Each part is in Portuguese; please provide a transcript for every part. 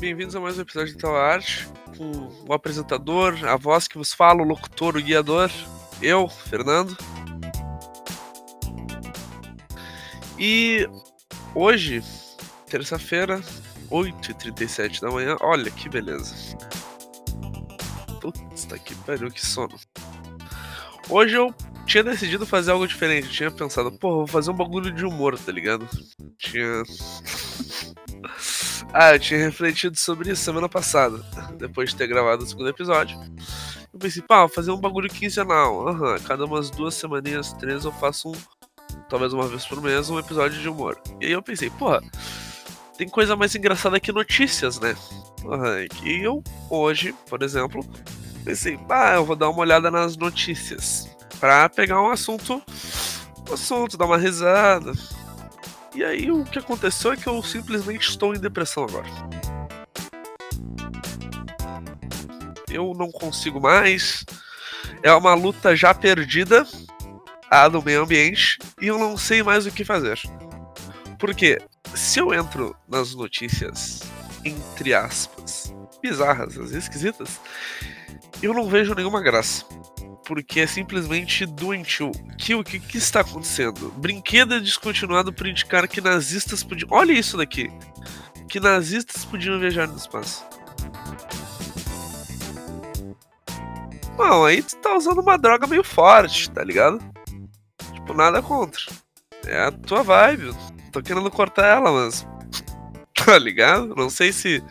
Bem-vindos a mais um episódio de Tela Arte, com o apresentador, a voz que vos fala, o locutor, o guiador, eu, Fernando. E hoje, terça-feira, 8h37 da manhã, olha que beleza. Putz, tá que pariu, que sono. Hoje eu tinha decidido fazer algo diferente, tinha pensado, pô, vou fazer um bagulho de humor, tá ligado? Tinha. Ah, eu tinha refletido sobre isso semana passada, depois de ter gravado o segundo episódio. Eu pensei, pá, fazer um bagulho quinzenal. Aham, uhum, cada umas duas semaninhas, três, eu faço um, talvez uma vez por mês, um episódio de humor. E aí eu pensei, porra, tem coisa mais engraçada que notícias, né? Uhum, e eu, hoje, por exemplo, pensei, pá, eu vou dar uma olhada nas notícias. Pra pegar um assunto, um assunto, dar uma risada, e aí o que aconteceu é que eu simplesmente estou em depressão agora. Eu não consigo mais. É uma luta já perdida a do meio ambiente e eu não sei mais o que fazer. Porque se eu entro nas notícias, entre aspas, bizarras, esquisitas, eu não vejo nenhuma graça porque é simplesmente doentio. Que o que, que, está acontecendo? Brinquedo é descontinuado por indicar que nazistas podiam. Olha isso daqui! Que nazistas podiam viajar no espaço. Bom, aí tu tá usando uma droga meio forte, tá ligado? Tipo, nada contra. É a tua vibe. Tô querendo cortar ela, mas. Tá ligado? Não sei se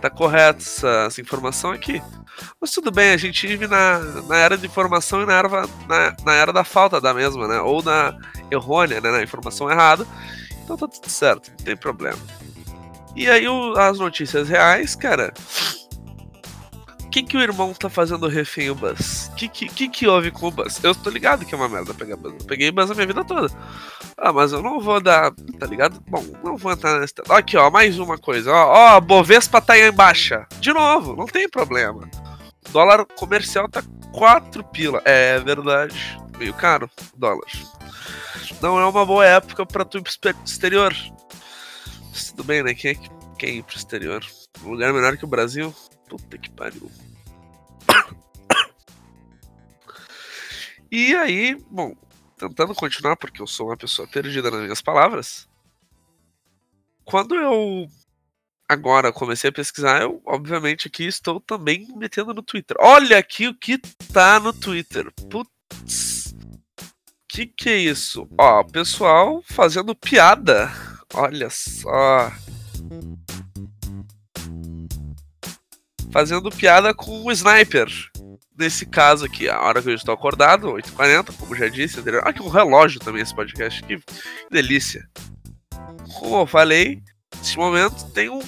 tá correta essa, essa informação aqui. Mas tudo bem, a gente vive na, na era de informação e na era, na, na era da falta da mesma, né? Ou na errônea, né? Na informação errada. Então tá tudo certo, não tem problema. E aí o, as notícias reais, cara. O que, que o irmão tá fazendo refém o Buzz? O que, que, que, que houve com o Buzz? Eu tô ligado que é uma merda pegar Buzz. Eu peguei Buzz a minha vida toda. Ah, mas eu não vou dar. Tá ligado? Bom, não vou entrar nessa. Aqui, ó, mais uma coisa. Ó, ó Bovespa tá em baixa. De novo, não tem problema dólar comercial tá 4 pila. É verdade. Meio caro dólar. Não é uma boa época para tu ir pro exterior. Mas tudo bem, né? Quem é que ir pro exterior? Um lugar menor que o Brasil? Puta que pariu. E aí, bom, tentando continuar, porque eu sou uma pessoa perdida nas minhas palavras. Quando eu agora comecei a pesquisar, eu obviamente aqui estou também metendo no Twitter. Olha aqui o que tá no Twitter. Putz. Que que é isso? Ó, pessoal fazendo piada. Olha só. Fazendo piada com o sniper. Nesse caso aqui, a hora que eu estou acordado, 8h40, como já disse. Ah, que um relógio também esse podcast. Que delícia. Como eu falei, nesse momento tem um,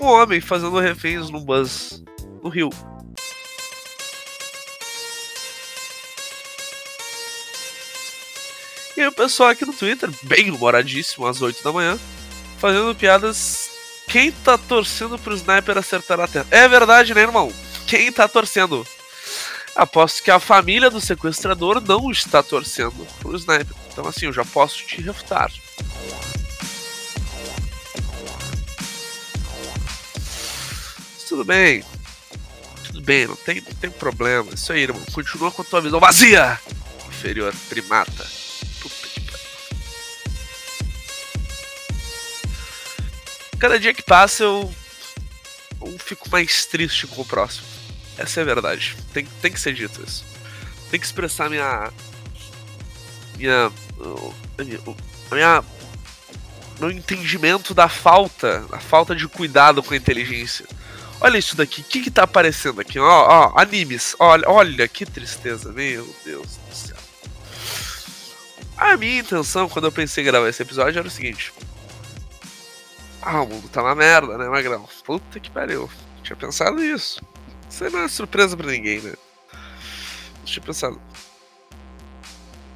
um homem fazendo reféns no bus no rio. E o pessoal aqui no Twitter, bem humoradíssimo, às 8 da manhã, fazendo piadas. Quem tá torcendo pro sniper acertar a terra? É verdade, né, irmão? Quem tá torcendo? Aposto que a família do sequestrador não está torcendo pro sniper. Então, assim, eu já posso te refutar. Tudo bem. Tudo bem, não tem, não tem problema. Isso aí, irmão. Continua com a tua visão vazia. Inferior primata. Puta que pariu. Cada dia que passa eu, eu fico mais triste com o próximo. Essa é a verdade. Tem, tem que ser dito isso. Tem que expressar minha. Minha. Minha meu entendimento da falta, a falta de cuidado com a inteligência. Olha isso daqui, o que que tá aparecendo aqui? Ó, ó, animes. Olha, olha que tristeza, meu Deus do céu. A minha intenção quando eu pensei em gravar esse episódio era o seguinte: Ah, o mundo tá uma merda, né, Magrão? Puta que pariu. Tinha pensado nisso. Isso aí não é surpresa pra ninguém, né? Eu pensar.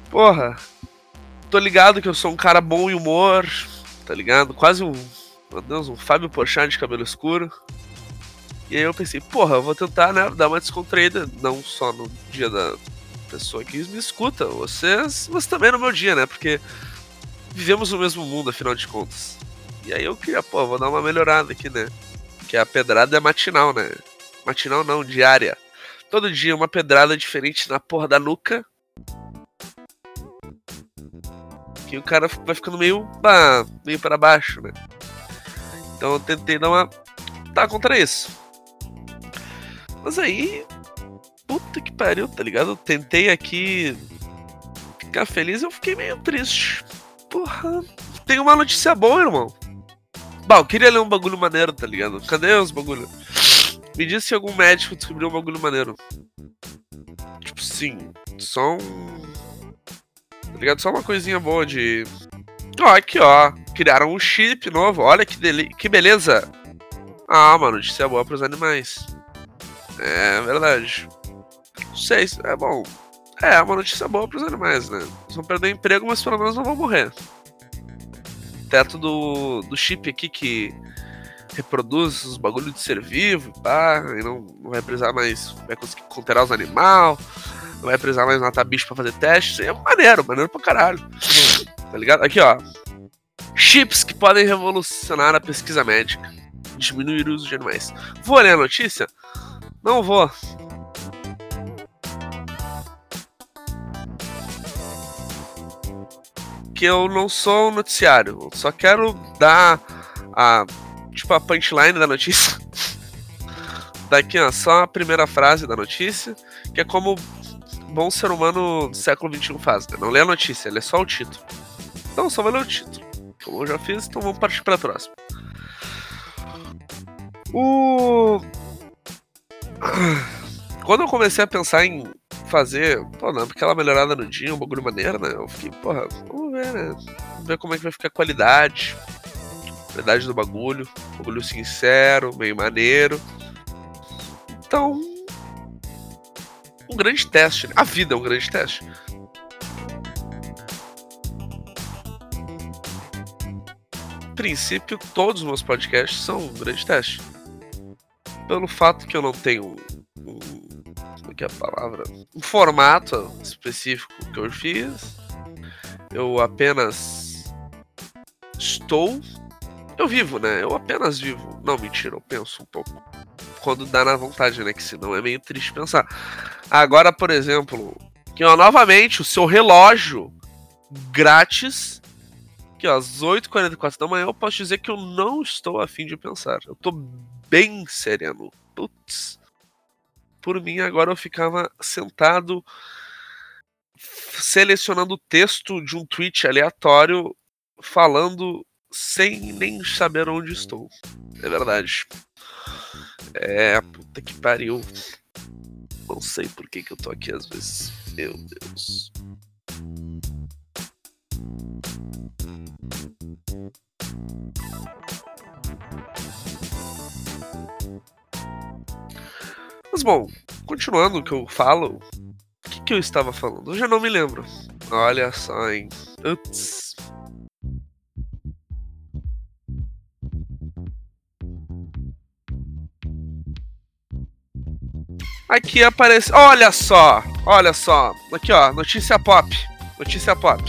Porra, tô ligado que eu sou um cara bom em humor, tá ligado? Quase um, meu Deus, um Fábio Porchat de cabelo escuro. E aí eu pensei, porra, eu vou tentar, né, dar uma descontraída, não só no dia da pessoa que me escuta, vocês, mas também no meu dia, né? Porque vivemos no mesmo mundo, afinal de contas. E aí eu queria, pô, vou dar uma melhorada aqui, né? Que a pedrada é matinal, né? Matinal não, diária. Todo dia uma pedrada diferente na porra da nuca. Que o cara vai ficando meio, bah, meio para baixo, né? Então eu tentei dar uma. tá contra isso. Mas aí. Puta que pariu, tá ligado? Eu tentei aqui ficar feliz eu fiquei meio triste. Porra. Tem uma notícia boa, irmão. Bah, eu queria ler um bagulho maneiro, tá ligado? Cadê os bagulho? Me diz se algum médico descobriu um bagulho maneiro. Tipo, sim. Só um. Tá ligado? Só uma coisinha boa de. Ó, aqui, ó. Criaram um chip novo. Olha que, deli... que beleza. Ah, uma notícia boa pros animais. É verdade. Não sei, é bom. É, uma notícia boa pros animais, né? Eles vão perder emprego, mas pelo menos não vão morrer teto do, do chip aqui que reproduz os bagulhos de ser vivo, pá, e não, não vai precisar mais, vai conseguir conter os animais, não vai precisar mais matar bicho pra fazer teste, é maneiro, maneiro pra caralho, tá ligado? Aqui, ó, chips que podem revolucionar a pesquisa médica, diminuir o uso de animais. Vou ler a notícia? Não vou, que eu não sou um noticiário. Eu só quero dar a. Tipo, a punchline da notícia. Daqui, ó, só a primeira frase da notícia, que é como bom ser humano do século XXI faz, né? Não lê a notícia, lê só o título. Então, só vai ler o título. Como eu já fiz, então vamos partir para próxima. O. Quando eu comecei a pensar em fazer, pô, não, aquela melhorada no dia, um bagulho maneiro, né? Eu fiquei, porra, vamos ver, né? Vamos ver como é que vai ficar a qualidade. Qualidade do bagulho. Bagulho sincero, meio maneiro. Então. Um grande teste. Né? A vida é um grande teste. Princípio, todos os meus podcasts são um grande teste. Pelo fato que eu não tenho que é a palavra? Um formato específico que eu fiz. Eu apenas estou. Eu vivo, né? Eu apenas vivo. Não, mentira, eu penso um pouco. Quando dá na vontade, né? Que senão é meio triste pensar. Agora, por exemplo, que ó, novamente o seu relógio grátis. Que ó, às 8h44 da manhã eu posso dizer que eu não estou afim de pensar. Eu tô bem sereno. Putz por mim, agora eu ficava sentado selecionando o texto de um tweet aleatório falando sem nem saber onde estou. É verdade. É, puta que pariu. Não sei por que, que eu tô aqui às vezes. Meu Deus. Mas bom, continuando o que eu falo, o que, que eu estava falando? Eu já não me lembro. Olha só, hein? Ups. Aqui aparece. Olha só! Olha só! Aqui ó, notícia pop. Notícia pop.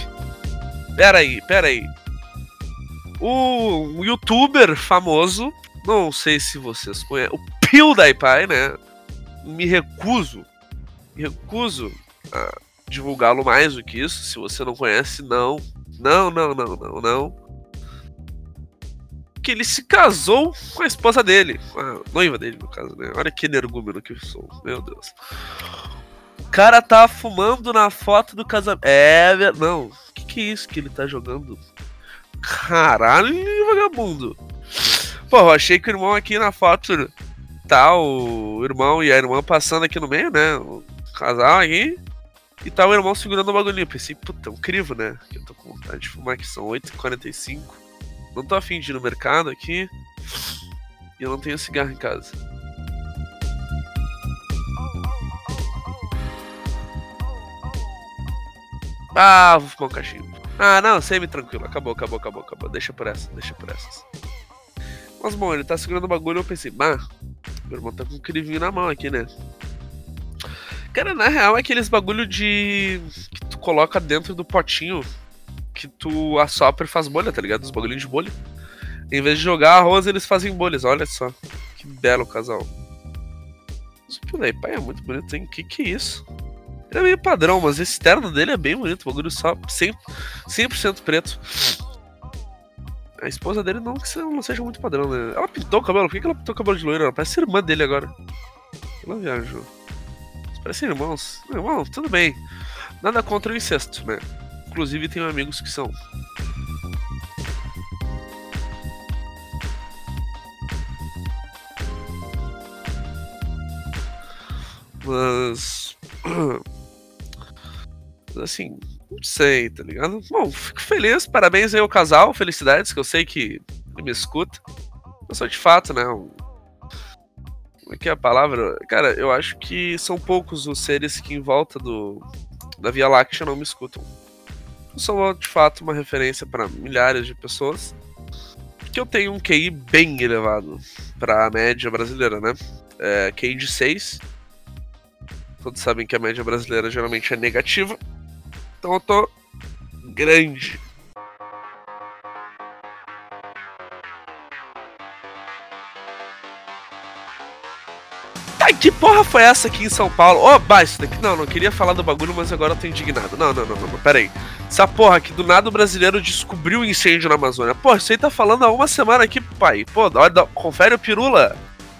Pera aí, pera aí. O um youtuber famoso, não sei se vocês conhecem, o PewDiePie, né? Me recuso, me recuso a divulgá-lo mais do que isso. Se você não conhece, não. Não, não, não, não, não. Que ele se casou com a esposa dele, com a noiva dele, no caso, né? Olha que energúmeno que eu sou, meu Deus. O cara tá fumando na foto do casamento. É, não. O que, que é isso que ele tá jogando? Caralho, vagabundo. Pô, eu achei que o irmão aqui na foto tá o irmão e a irmã passando aqui no meio, né? O casal aí E tá o irmão segurando o bagulhinho. Pensei, puta, é um crivo, né? Eu tô com vontade de fumar aqui, são 8h45. Não tô afim de ir no mercado aqui. E eu não tenho cigarro em casa. Ah, vou fumar um cachimbo. Ah, não, semi tranquilo. Acabou, acabou, acabou, acabou. Deixa por essa, deixa por essa Mas bom, ele tá segurando o bagulho eu pensei, bah, meu irmão tá com um crivinho na mão aqui, né? Cara, na real é aqueles bagulho de. que tu coloca dentro do potinho que tu assopra e faz bolha, tá ligado? Os bagulhinhos de bolha. Em vez de jogar arroz, eles fazem bolhas, olha só. Que belo casal. Esse pai, é muito bonito, hein? Que que é isso? Ele é meio padrão, mas esse terno dele é bem bonito. O bagulho só 100%, 100 preto. A esposa dele não que não seja muito padrão, né? Ela pintou o cabelo. Por que ela pintou o cabelo de loiro? Ela parece irmã dele agora. Ela viajou. Parecem irmãos. Irmão, tudo bem. Nada contra o incesto, né? Inclusive tenho amigos que são. Mas. Assim, não sei, tá ligado? Bom, fico feliz, parabéns aí ao casal, felicidades, que eu sei que me escuta. Eu sou de fato, né? Um... Como é que é a palavra? Cara, eu acho que são poucos os seres que em volta do da Via Láctea não me escutam. Eu sou de fato uma referência para milhares de pessoas. Que eu tenho um QI bem elevado para a média brasileira, né? É, QI de 6. Todos sabem que a média brasileira geralmente é negativa. Então eu tô grande. Tá, que porra foi essa aqui em São Paulo? Ô, oh, daqui. Não, não queria falar do bagulho, mas agora eu tô indignado. Não, não, não, não, não, pera aí. Essa porra aqui, do nada o brasileiro descobriu o um incêndio na Amazônia. Pô, isso aí tá falando há uma semana aqui, pai. Pô, olha, confere o Pirula.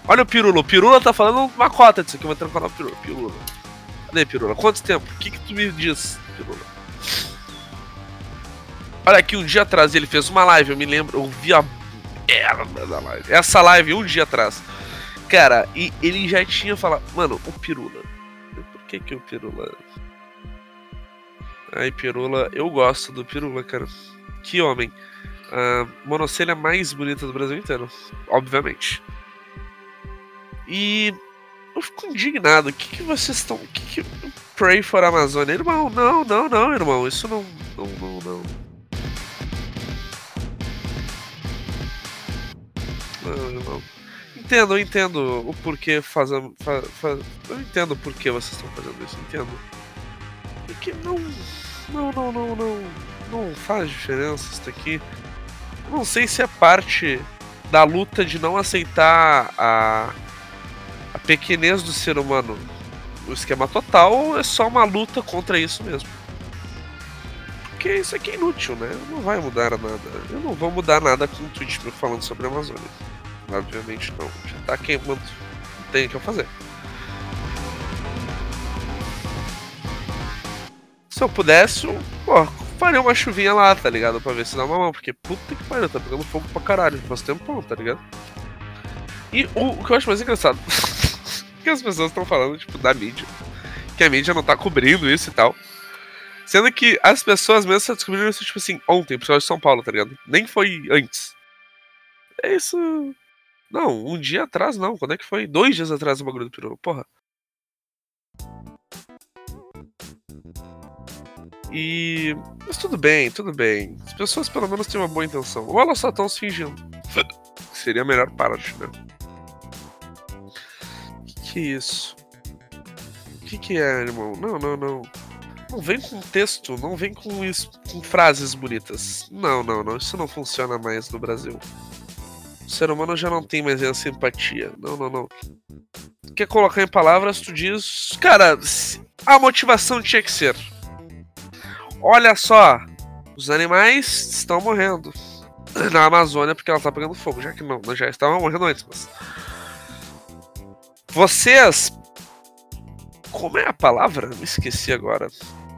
Olha o Pirula. O Pirula tá falando uma cota disso aqui. Vou entrar no canal Pirula. Pirula. Cadê, Pirula? Quanto tempo? O que que tu me diz, Pirula? Olha aqui, um dia atrás ele fez uma live, eu me lembro, eu vi a merda da live. Essa live, um dia atrás. Cara, e ele já tinha falado, mano, o Pirula. Por que que o Pirula? Ai, Pirula, eu gosto do Pirula, cara. Que homem. A monocelha mais bonita do Brasil inteiro, obviamente. E eu fico indignado. O que, que vocês estão. Que, que. Pray for Amazônia? Irmão, não, não, não, irmão. Isso não. Não, não, não. Não, não. Entendo, eu entendo o porquê fazendo. Fa, fa, eu entendo o porquê vocês estão fazendo isso, entendo. Porque não. Não, não, não, não. Não faz diferença isso daqui. não sei se é parte da luta de não aceitar a, a pequenez do ser humano o esquema total é só uma luta contra isso mesmo. Porque isso aqui é inútil, né? Não vai mudar nada. Eu não vou mudar nada com o tweet falando sobre a Amazônia. Obviamente não. Já tá queimando. Não tem o que eu fazer. Se eu pudesse, eu, pô, faria uma chuvinha lá, tá ligado? Pra ver se dá uma mão. Porque puta que pariu, tá pegando fogo pra caralho. Faz tempo, tá ligado? E o, o que eu acho mais engraçado. que as pessoas estão falando, tipo, da mídia. Que a mídia não tá cobrindo isso e tal. Sendo que as pessoas mesmo descobriram isso, tipo assim, ontem, causa de São Paulo, tá ligado? Nem foi antes. É isso. Não, um dia atrás não. Quando é que foi? Dois dias atrás o bagulho do peru. Porra. E. Mas tudo bem, tudo bem. As pessoas pelo menos têm uma boa intenção. Ou elas só estão se fingindo. Seria a melhor parte, né? Que isso? Que que é, irmão? Não, não, não. Não vem com texto, não vem com, isso, com frases bonitas. Não, não, não. Isso não funciona mais no Brasil. O ser humano já não tem mais essa simpatia. Não, não, não. Quer colocar em palavras, tu diz. Cara, a motivação tinha que ser. Olha só, os animais estão morrendo na Amazônia porque ela tá pegando fogo, já que não, já estavam morrendo antes, mas. Vocês. Como é a palavra? Me esqueci agora.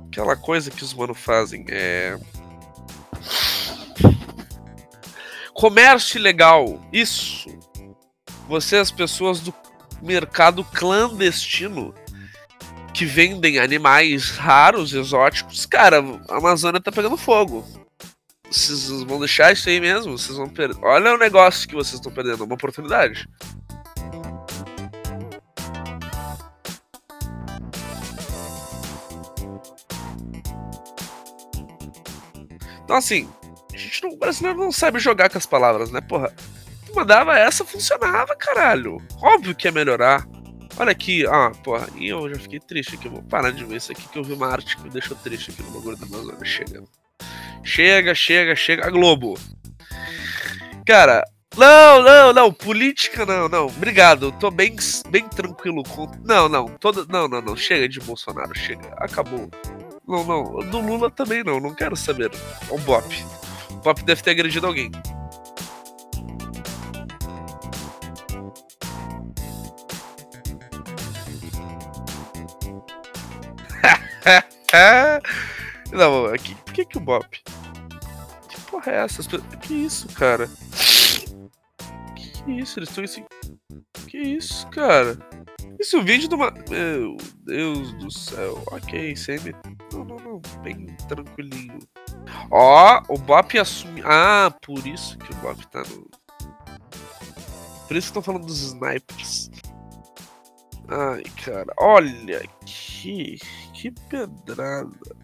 Aquela coisa que os humanos fazem é. Comércio ilegal. Isso. Você as pessoas do mercado clandestino que vendem animais raros, exóticos. Cara, a Amazônia tá pegando fogo. Vocês vão deixar isso aí mesmo? Vocês vão perder. Olha o negócio que vocês estão perdendo, uma oportunidade. Então, assim, a gente não, o brasileiro não sabe jogar com as palavras, né, porra? Tu mandava essa, funcionava, caralho. Óbvio que ia melhorar. Olha aqui, ah, porra, e eu já fiquei triste aqui. Vou parar de ver isso aqui que eu vi uma arte que me deixou triste aqui no bagulho da Amazônia. Chega. Chega, chega, chega. A Globo. Cara, não, não, não, política não, não. Obrigado, eu tô bem, bem tranquilo com. Não, não, todo, não, não, não. Chega de Bolsonaro, chega. Acabou. Não, não. Do Lula também não, não quero saber. O Bop. O Bop deve ter agredido alguém. não, aqui, por que que o Bop? Que porra é essa? Que isso, cara? Que isso? Eles estão assim. Que isso, cara? Isso é um vídeo de uma. Meu Deus do céu. Ok, semi. Não, não. Bem tranquilinho. Ó, o Bop assume. Ah, por isso que o Bop tá no. Por isso que estão falando dos snipers. Ai, cara. Olha aqui. Que pedrada.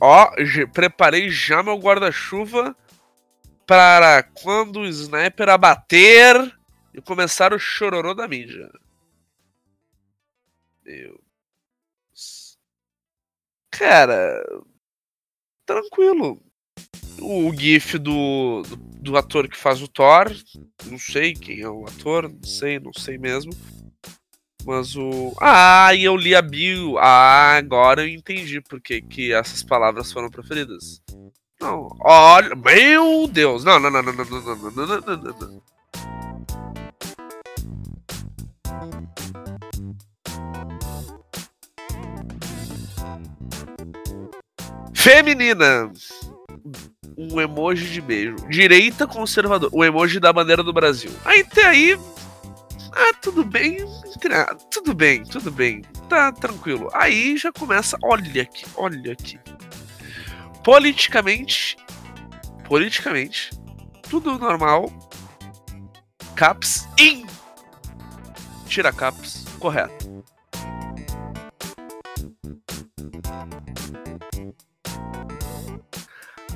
Ó, preparei já meu guarda-chuva para quando o sniper abater e começar o chororô da mídia. Meu. Cara, tranquilo. O GIF do, do, do, ator que faz o Thor, não sei quem é o ator, não sei, não sei mesmo. Mas o. Ah, e eu li a bio. Ah, agora eu entendi porque que essas palavras foram preferidas. Não, olha, meu Deus. Não, não, não, não, não, não, não, não, não, não, não. Feminina. Um emoji de beijo. Direita conservador. O emoji da bandeira do Brasil. Aí até aí. Ah, tudo bem. Tudo bem, tudo bem. Tá tranquilo. Aí já começa. Olha aqui, olha aqui politicamente. Politicamente. Tudo normal. Caps in. Tira caps. Correto.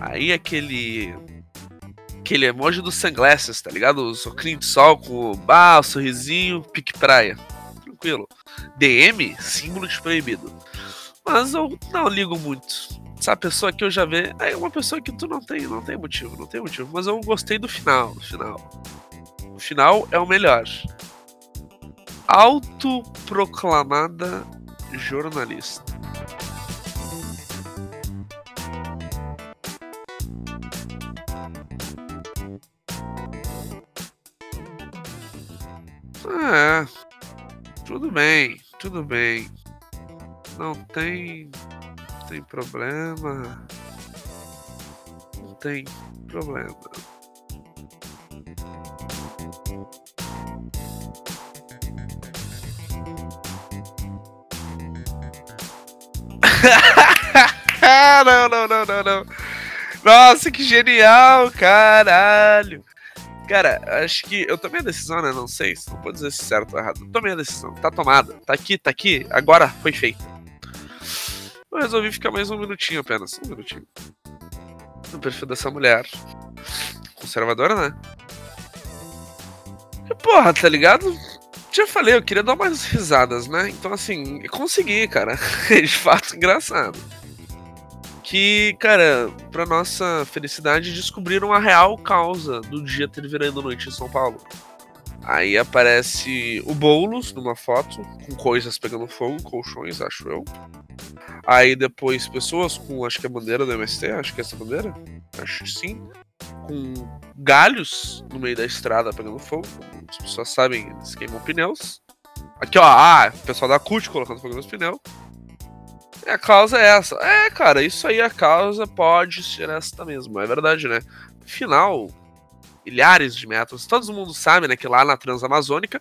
Aí aquele. Aquele emoji dos sunglasses, tá ligado? O socrinho de sol com bah, sorrisinho, pique praia. Tranquilo. DM, símbolo de proibido. Mas eu não ligo muito essa pessoa que eu já vi. É uma pessoa que tu não tem, não tem motivo, não tem motivo. Mas eu gostei do final, do final. O final é o melhor. Autoproclamada jornalista. É, tudo bem, tudo bem. Não tem tem problema. Não tem problema. não, não, não, não, não. Nossa, que genial, caralho. Cara, acho que eu tomei a decisão, né? Não sei, não vou dizer se certo ou errado. tomei a decisão, tá tomada. Tá aqui, tá aqui, agora foi feito. Eu resolvi ficar mais um minutinho apenas. Um minutinho. No perfil dessa mulher. Conservadora, né? E, porra, tá ligado? Já falei, eu queria dar umas risadas, né? Então, assim, consegui, cara. De fato, engraçado. Que, cara, pra nossa felicidade, descobriram a real causa do dia ter virando noite em São Paulo. Aí aparece o Boulos numa foto, com coisas pegando fogo, colchões, acho eu. Aí depois pessoas com, acho que é a bandeira do MST, acho que é essa bandeira, acho que sim. Com galhos no meio da estrada pegando fogo. As pessoas sabem, eles queimam pneus. Aqui, ó, ah, pessoal da CUT colocando fogo nos pneus. A causa é essa. É, cara, isso aí a causa pode ser esta mesmo, é verdade, né? Afinal, milhares de metros. Todo mundo sabe, né, que lá na Transamazônica,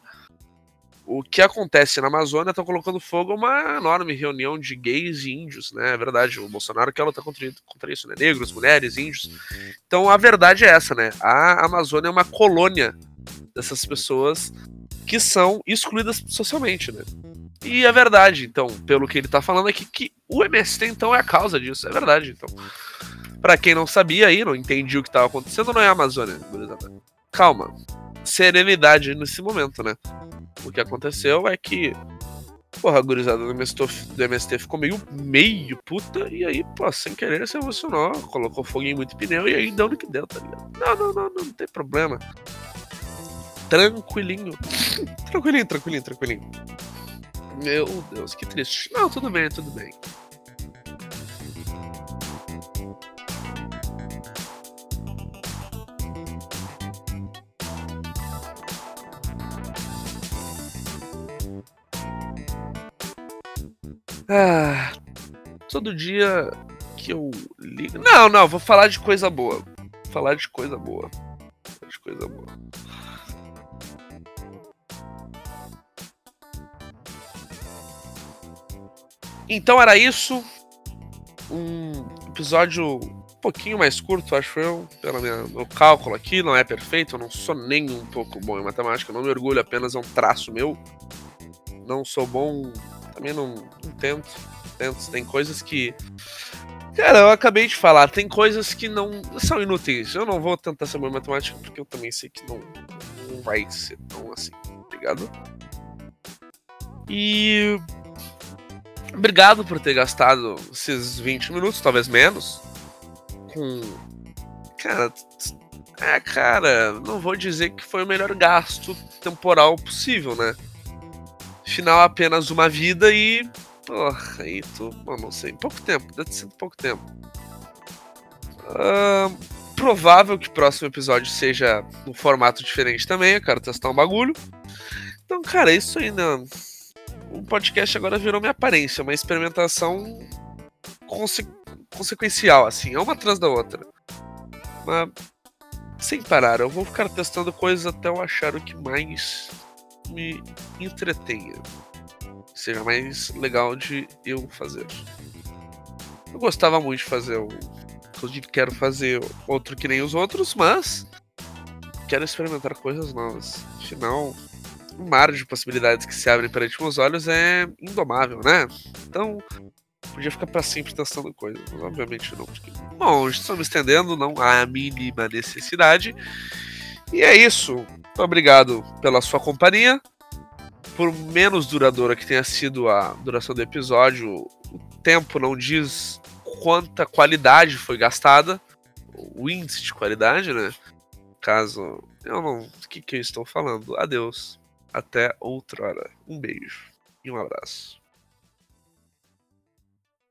o que acontece na Amazônia estão colocando fogo a uma enorme reunião de gays e índios, né? É verdade, o Bolsonaro quer lutar contra, contra isso, né? Negros, mulheres, índios. Então a verdade é essa, né? A Amazônia é uma colônia dessas pessoas que são excluídas socialmente, né? E é verdade, então, pelo que ele tá falando aqui, que o MST então é a causa disso, é verdade, então. Pra quem não sabia aí, não entendia o que tava acontecendo, não é a Amazônia, gurizada. Calma. Serenidade nesse momento, né? O que aconteceu é que Porra, a gurizada do MST, do MST ficou meio, meio puta, e aí, pô, sem querer se emocionou, colocou fogo em muito pneu, e aí deu no que deu, tá ligado? Não, não, não, não, não tem problema. Tranquilinho. tranquilinho, tranquilinho, tranquilinho. Meu Deus, que triste. Não, tudo bem, tudo bem. Ah, todo dia que eu ligo. Não, não, vou falar de coisa boa. Vou falar de coisa boa. De coisa boa. Então era isso. Um episódio um pouquinho mais curto, acho eu, pelo meu cálculo aqui. Não é perfeito, eu não sou nem um pouco bom em matemática, não me orgulho, apenas é um traço meu. Não sou bom também não, não tento. tento. Tem coisas que. Cara, eu acabei de falar, tem coisas que não são inúteis. Eu não vou tentar ser bom matemática porque eu também sei que não, não vai ser tão assim, ligado? E. Obrigado por ter gastado esses 20 minutos, talvez menos, com. Cara. É, cara, não vou dizer que foi o melhor gasto temporal possível, né? final apenas uma vida e. Porra, aí tu. Mano, não sei. Pouco tempo, deve ter sido pouco tempo. Uh, provável que o próximo episódio seja um formato diferente também. Eu quero testar um bagulho. Então, cara, isso aí, né? O podcast agora virou minha aparência, uma experimentação conse consequencial, assim, é uma atrás da outra. Mas sem parar, eu vou ficar testando coisas até eu achar o que mais me entretenha. Seja mais legal de eu fazer. Eu gostava muito de fazer o. Inclusive, quero fazer outro que nem os outros, mas. Quero experimentar coisas novas. Afinal, o mar de possibilidades que se abrem perante meus olhos é indomável, né? Então, podia ficar para sempre testando coisas, mas obviamente não. Porque... Bom, estou me estendendo, não há a mínima necessidade. E é isso. Muito obrigado pela sua companhia. Por menos duradoura que tenha sido a duração do episódio, o tempo não diz quanta qualidade foi gastada, o índice de qualidade, né? Caso eu não. O que, que eu estou falando? Adeus. Até outra hora. Um beijo e um abraço.